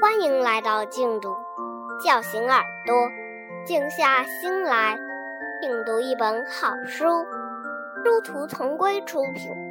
欢迎来到静读，叫醒耳朵，静下心来，品读一本好书。殊途同归出品。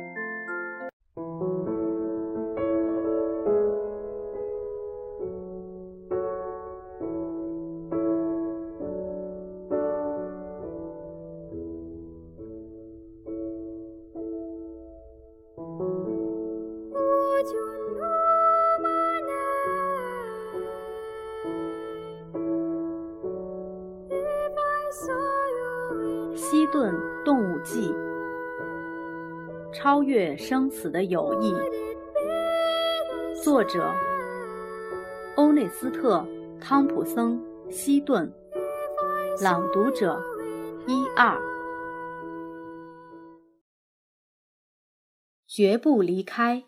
顿动物记，超越生死的友谊。作者：欧内斯特·汤普森·西顿。朗读者：一二。绝不离开。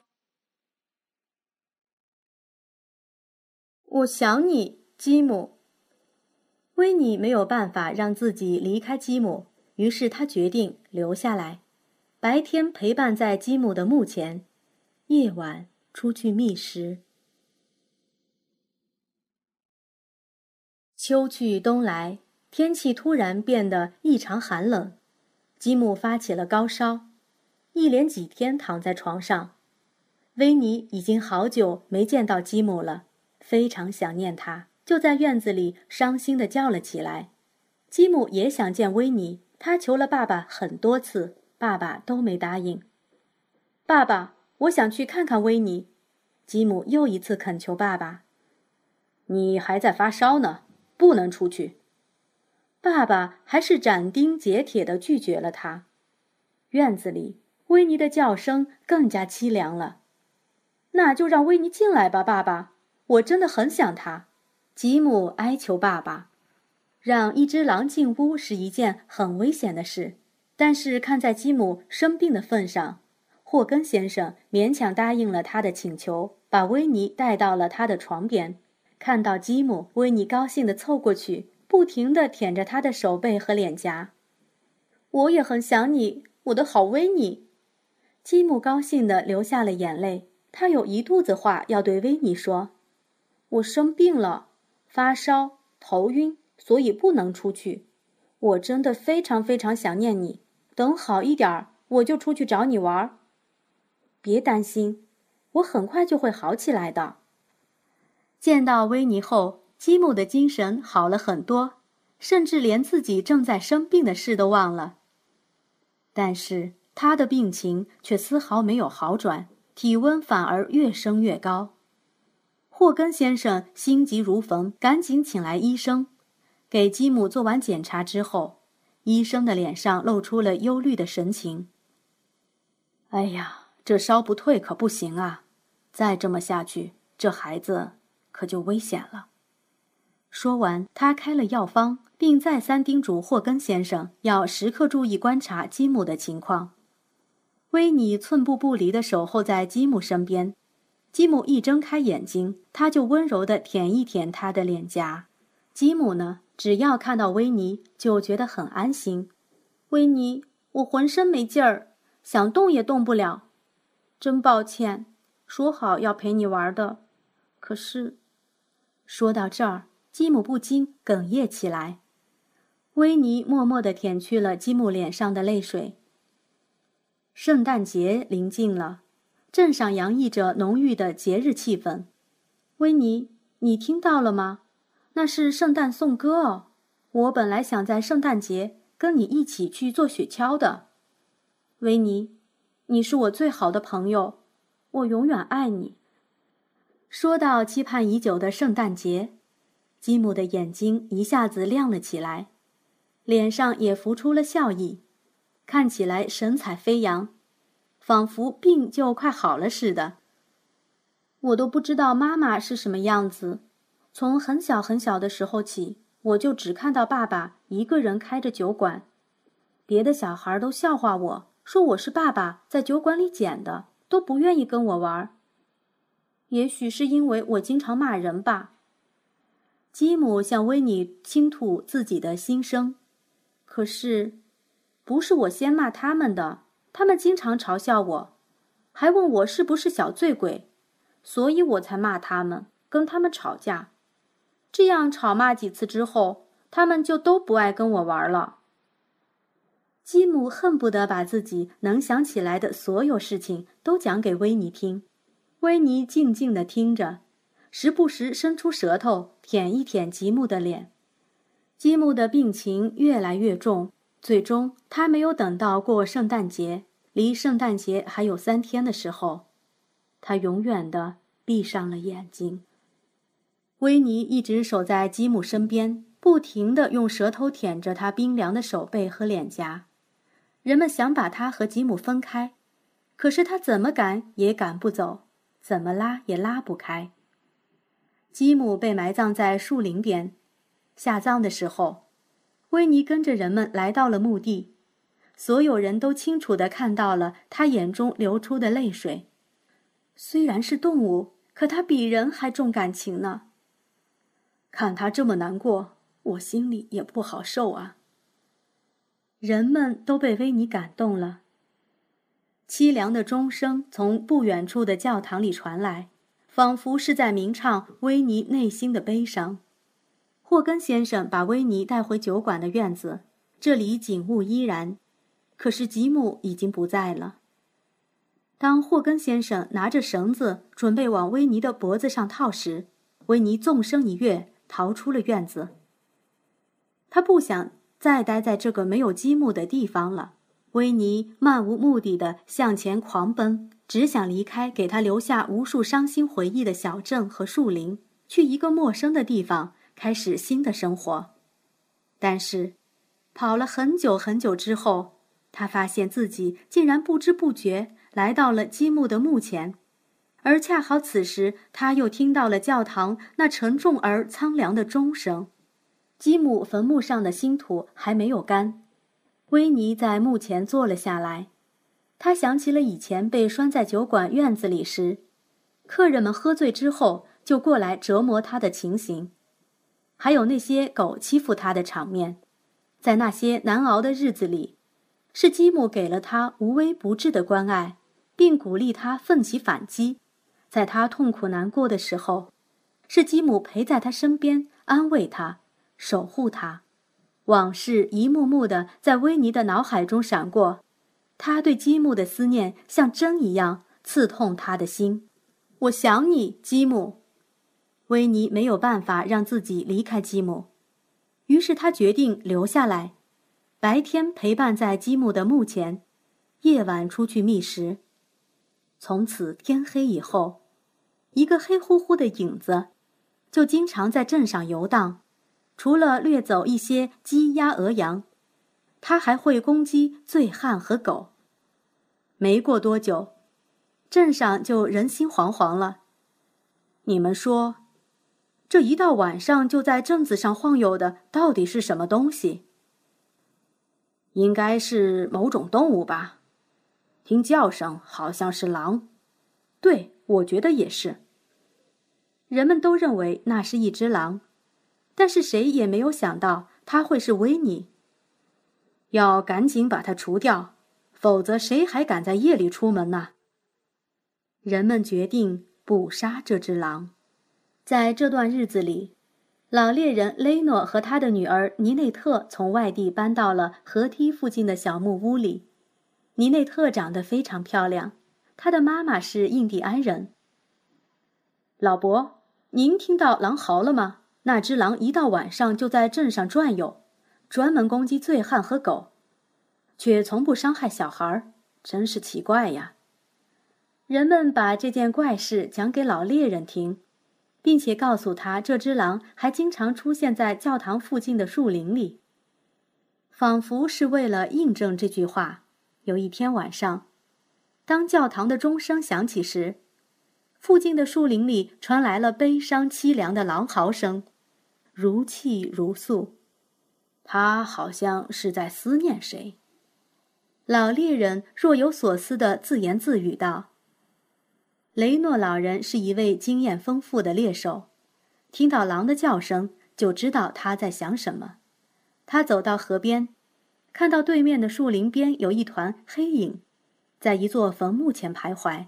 我想你，吉姆。维尼没有办法让自己离开吉姆，于是他决定留下来，白天陪伴在吉姆的墓前，夜晚出去觅食。秋去冬来，天气突然变得异常寒冷，吉姆发起了高烧，一连几天躺在床上。维尼已经好久没见到吉姆了。非常想念他，就在院子里伤心地叫了起来。吉姆也想见维尼，他求了爸爸很多次，爸爸都没答应。爸爸，我想去看看威尼。吉姆又一次恳求爸爸：“你还在发烧呢，不能出去。”爸爸还是斩钉截铁地拒绝了他。院子里，维尼的叫声更加凄凉了。那就让维尼进来吧，爸爸。我真的很想他，吉姆哀求爸爸，让一只狼进屋是一件很危险的事。但是看在吉姆生病的份上，霍根先生勉强答应了他的请求，把维尼带到了他的床边。看到吉姆，维尼高兴地凑过去，不停地舔着他的手背和脸颊。我也很想你，我的好维尼。吉姆高兴地流下了眼泪，他有一肚子话要对维尼说。我生病了，发烧、头晕，所以不能出去。我真的非常非常想念你。等好一点儿，我就出去找你玩儿。别担心，我很快就会好起来的。见到维尼后，吉姆的精神好了很多，甚至连自己正在生病的事都忘了。但是他的病情却丝毫没有好转，体温反而越升越高。霍根先生心急如焚，赶紧请来医生，给吉姆做完检查之后，医生的脸上露出了忧虑的神情。哎呀，这烧不退可不行啊！再这么下去，这孩子可就危险了。说完，他开了药方，并再三叮嘱霍根先生要时刻注意观察吉姆的情况。威尼寸步不离地守候在吉姆身边。吉姆一睁开眼睛，他就温柔地舔一舔他的脸颊。吉姆呢，只要看到维尼，就觉得很安心。维尼，我浑身没劲儿，想动也动不了，真抱歉。说好要陪你玩的，可是，说到这儿，吉姆不禁哽咽起来。维尼默默地舔去了吉姆脸上的泪水。圣诞节临近了。镇上洋溢着浓郁的节日气氛，维尼，你听到了吗？那是圣诞颂歌哦。我本来想在圣诞节跟你一起去做雪橇的，维尼，你是我最好的朋友，我永远爱你。说到期盼已久的圣诞节，吉姆的眼睛一下子亮了起来，脸上也浮出了笑意，看起来神采飞扬。仿佛病就快好了似的。我都不知道妈妈是什么样子。从很小很小的时候起，我就只看到爸爸一个人开着酒馆，别的小孩都笑话我说我是爸爸在酒馆里捡的，都不愿意跟我玩。也许是因为我经常骂人吧。吉姆向维尼倾吐自己的心声，可是，不是我先骂他们的。他们经常嘲笑我，还问我是不是小醉鬼，所以我才骂他们，跟他们吵架，这样吵骂几次之后，他们就都不爱跟我玩了。吉姆恨不得把自己能想起来的所有事情都讲给维尼听，维尼静静地听着，时不时伸出舌头舔一舔吉姆的脸。吉姆的病情越来越重，最终他没有等到过圣诞节，离圣诞节还有三天的时候，他永远的。闭上了眼睛。维尼一直守在吉姆身边，不停地用舌头舔着他冰凉的手背和脸颊。人们想把他和吉姆分开，可是他怎么赶也赶不走，怎么拉也拉不开。吉姆被埋葬在树林边，下葬的时候，维尼跟着人们来到了墓地，所有人都清楚地看到了他眼中流出的泪水。虽然是动物。可他比人还重感情呢。看他这么难过，我心里也不好受啊。人们都被维尼感动了。凄凉的钟声从不远处的教堂里传来，仿佛是在鸣唱维尼内心的悲伤。霍根先生把维尼带回酒馆的院子，这里景物依然，可是吉姆已经不在了。当霍根先生拿着绳子准备往维尼的脖子上套时，维尼纵身一跃，逃出了院子。他不想再待在这个没有积木的地方了。维尼漫无目的地向前狂奔，只想离开给他留下无数伤心回忆的小镇和树林，去一个陌生的地方开始新的生活。但是，跑了很久很久之后，他发现自己竟然不知不觉。来到了积木的墓前，而恰好此时，他又听到了教堂那沉重而苍凉的钟声。吉姆坟墓上的新土还没有干，维尼在墓前坐了下来。他想起了以前被拴在酒馆院子里时，客人们喝醉之后就过来折磨他的情形，还有那些狗欺负他的场面。在那些难熬的日子里，是吉姆给了他无微不至的关爱。并鼓励他奋起反击，在他痛苦难过的时候，是吉姆陪在他身边安慰他、守护他。往事一幕幕的在维尼的脑海中闪过，他对吉姆的思念像针一样刺痛他的心。我想你，吉姆。维尼没有办法让自己离开吉姆，于是他决定留下来，白天陪伴在吉姆的墓前，夜晚出去觅食。从此天黑以后，一个黑乎乎的影子，就经常在镇上游荡。除了掠走一些鸡、鸭、鹅、羊，他还会攻击醉汉和狗。没过多久，镇上就人心惶惶了。你们说，这一到晚上就在镇子上晃悠的，到底是什么东西？应该是某种动物吧。听叫声，好像是狼。对，我觉得也是。人们都认为那是一只狼，但是谁也没有想到它会是维尼。要赶紧把它除掉，否则谁还敢在夜里出门呢？人们决定捕杀这只狼。在这段日子里，老猎人雷诺和他的女儿尼内特从外地搬到了河堤附近的小木屋里。尼内特长得非常漂亮，她的妈妈是印第安人。老伯，您听到狼嚎了吗？那只狼一到晚上就在镇上转悠，专门攻击醉汉和狗，却从不伤害小孩，真是奇怪呀！人们把这件怪事讲给老猎人听，并且告诉他，这只狼还经常出现在教堂附近的树林里，仿佛是为了印证这句话。有一天晚上，当教堂的钟声响起时，附近的树林里传来了悲伤凄凉的狼嚎声，如泣如诉。他好像是在思念谁。老猎人若有所思地自言自语道：“雷诺老人是一位经验丰富的猎手，听到狼的叫声就知道他在想什么。他走到河边。”看到对面的树林边有一团黑影，在一座坟墓前徘徊，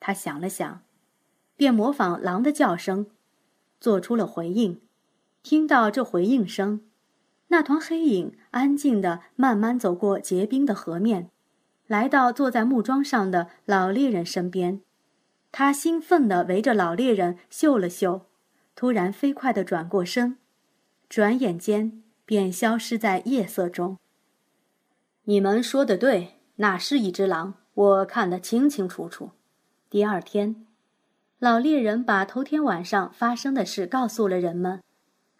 他想了想，便模仿狼的叫声，做出了回应。听到这回应声，那团黑影安静地慢慢走过结冰的河面，来到坐在木桩上的老猎人身边。他兴奋地围着老猎人嗅了嗅，突然飞快地转过身，转眼间便消失在夜色中。你们说的对，那是一只狼，我看得清清楚楚。第二天，老猎人把头天晚上发生的事告诉了人们。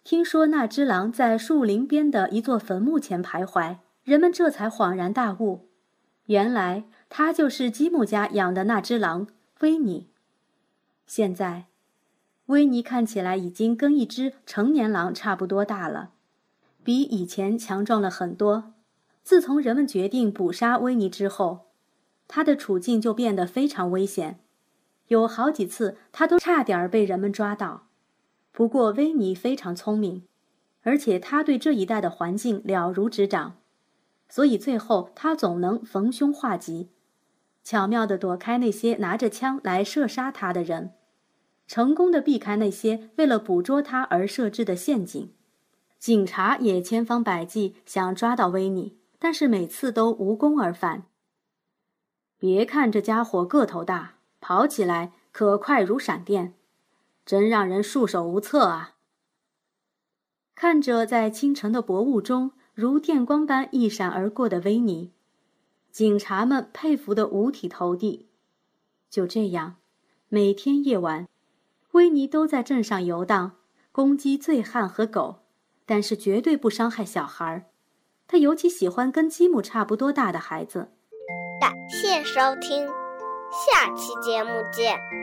听说那只狼在树林边的一座坟墓前徘徊，人们这才恍然大悟，原来他就是吉姆家养的那只狼维尼。现在，维尼看起来已经跟一只成年狼差不多大了，比以前强壮了很多。自从人们决定捕杀维尼之后，他的处境就变得非常危险，有好几次他都差点被人们抓到。不过，维尼非常聪明，而且他对这一带的环境了如指掌，所以最后他总能逢凶化吉，巧妙地躲开那些拿着枪来射杀他的人，成功地避开那些为了捕捉他而设置的陷阱。警察也千方百计想抓到维尼，但是每次都无功而返。别看这家伙个头大，跑起来可快如闪电。真让人束手无策啊！看着在清晨的薄雾中如电光般一闪而过的维尼，警察们佩服得五体投地。就这样，每天夜晚，维尼都在镇上游荡，攻击醉汉和狗，但是绝对不伤害小孩。他尤其喜欢跟吉姆差不多大的孩子。感谢收听，下期节目见。